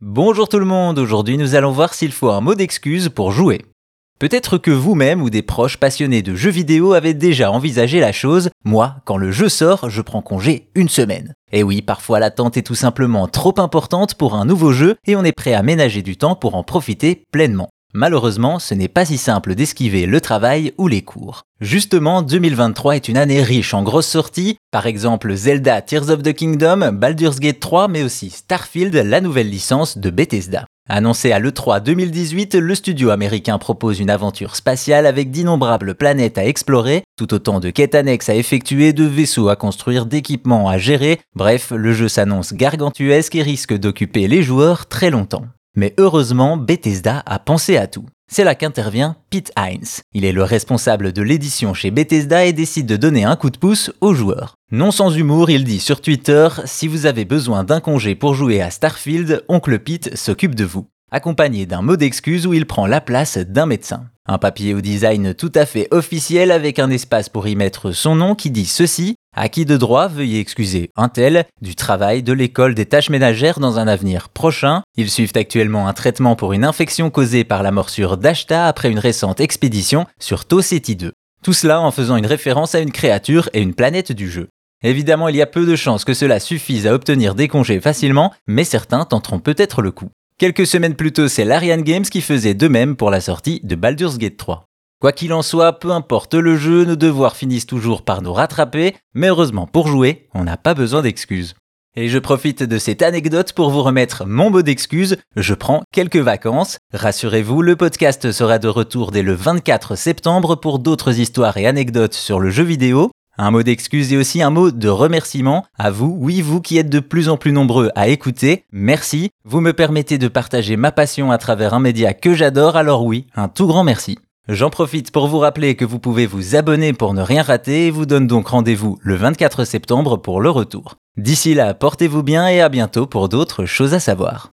Bonjour tout le monde, aujourd'hui nous allons voir s'il faut un mot d'excuse pour jouer. Peut-être que vous-même ou des proches passionnés de jeux vidéo avez déjà envisagé la chose, moi, quand le jeu sort, je prends congé une semaine. Et oui, parfois l'attente est tout simplement trop importante pour un nouveau jeu et on est prêt à ménager du temps pour en profiter pleinement. Malheureusement, ce n'est pas si simple d'esquiver le travail ou les cours. Justement, 2023 est une année riche en grosses sorties, par exemple Zelda Tears of the Kingdom, Baldur's Gate 3, mais aussi Starfield, la nouvelle licence de Bethesda. Annoncé à l'E3 2018, le studio américain propose une aventure spatiale avec d'innombrables planètes à explorer, tout autant de quêtes annexes à effectuer, de vaisseaux à construire, d'équipements à gérer, bref, le jeu s'annonce gargantuesque et risque d'occuper les joueurs très longtemps. Mais heureusement, Bethesda a pensé à tout. C'est là qu'intervient Pete Hines. Il est le responsable de l'édition chez Bethesda et décide de donner un coup de pouce aux joueurs. Non sans humour, il dit sur Twitter Si vous avez besoin d'un congé pour jouer à Starfield, Oncle Pete s'occupe de vous. Accompagné d'un mot d'excuse où il prend la place d'un médecin. Un papier au design tout à fait officiel avec un espace pour y mettre son nom qui dit ceci à qui de droit, veuillez excuser un tel du travail de l'école des tâches ménagères dans un avenir prochain? Ils suivent actuellement un traitement pour une infection causée par la morsure d'Ashta après une récente expédition sur Toseti 2. Tout cela en faisant une référence à une créature et une planète du jeu. Évidemment, il y a peu de chances que cela suffise à obtenir des congés facilement, mais certains tenteront peut-être le coup. Quelques semaines plus tôt, c'est l'Ariane Games qui faisait de même pour la sortie de Baldur's Gate 3. Quoi qu'il en soit, peu importe le jeu, nos devoirs finissent toujours par nous rattraper, mais heureusement pour jouer, on n'a pas besoin d'excuses. Et je profite de cette anecdote pour vous remettre mon mot d'excuse, je prends quelques vacances. Rassurez-vous, le podcast sera de retour dès le 24 septembre pour d'autres histoires et anecdotes sur le jeu vidéo. Un mot d'excuse et aussi un mot de remerciement à vous, oui vous qui êtes de plus en plus nombreux à écouter. Merci, vous me permettez de partager ma passion à travers un média que j'adore, alors oui, un tout grand merci. J'en profite pour vous rappeler que vous pouvez vous abonner pour ne rien rater et vous donne donc rendez-vous le 24 septembre pour le retour. D'ici là, portez-vous bien et à bientôt pour d'autres choses à savoir.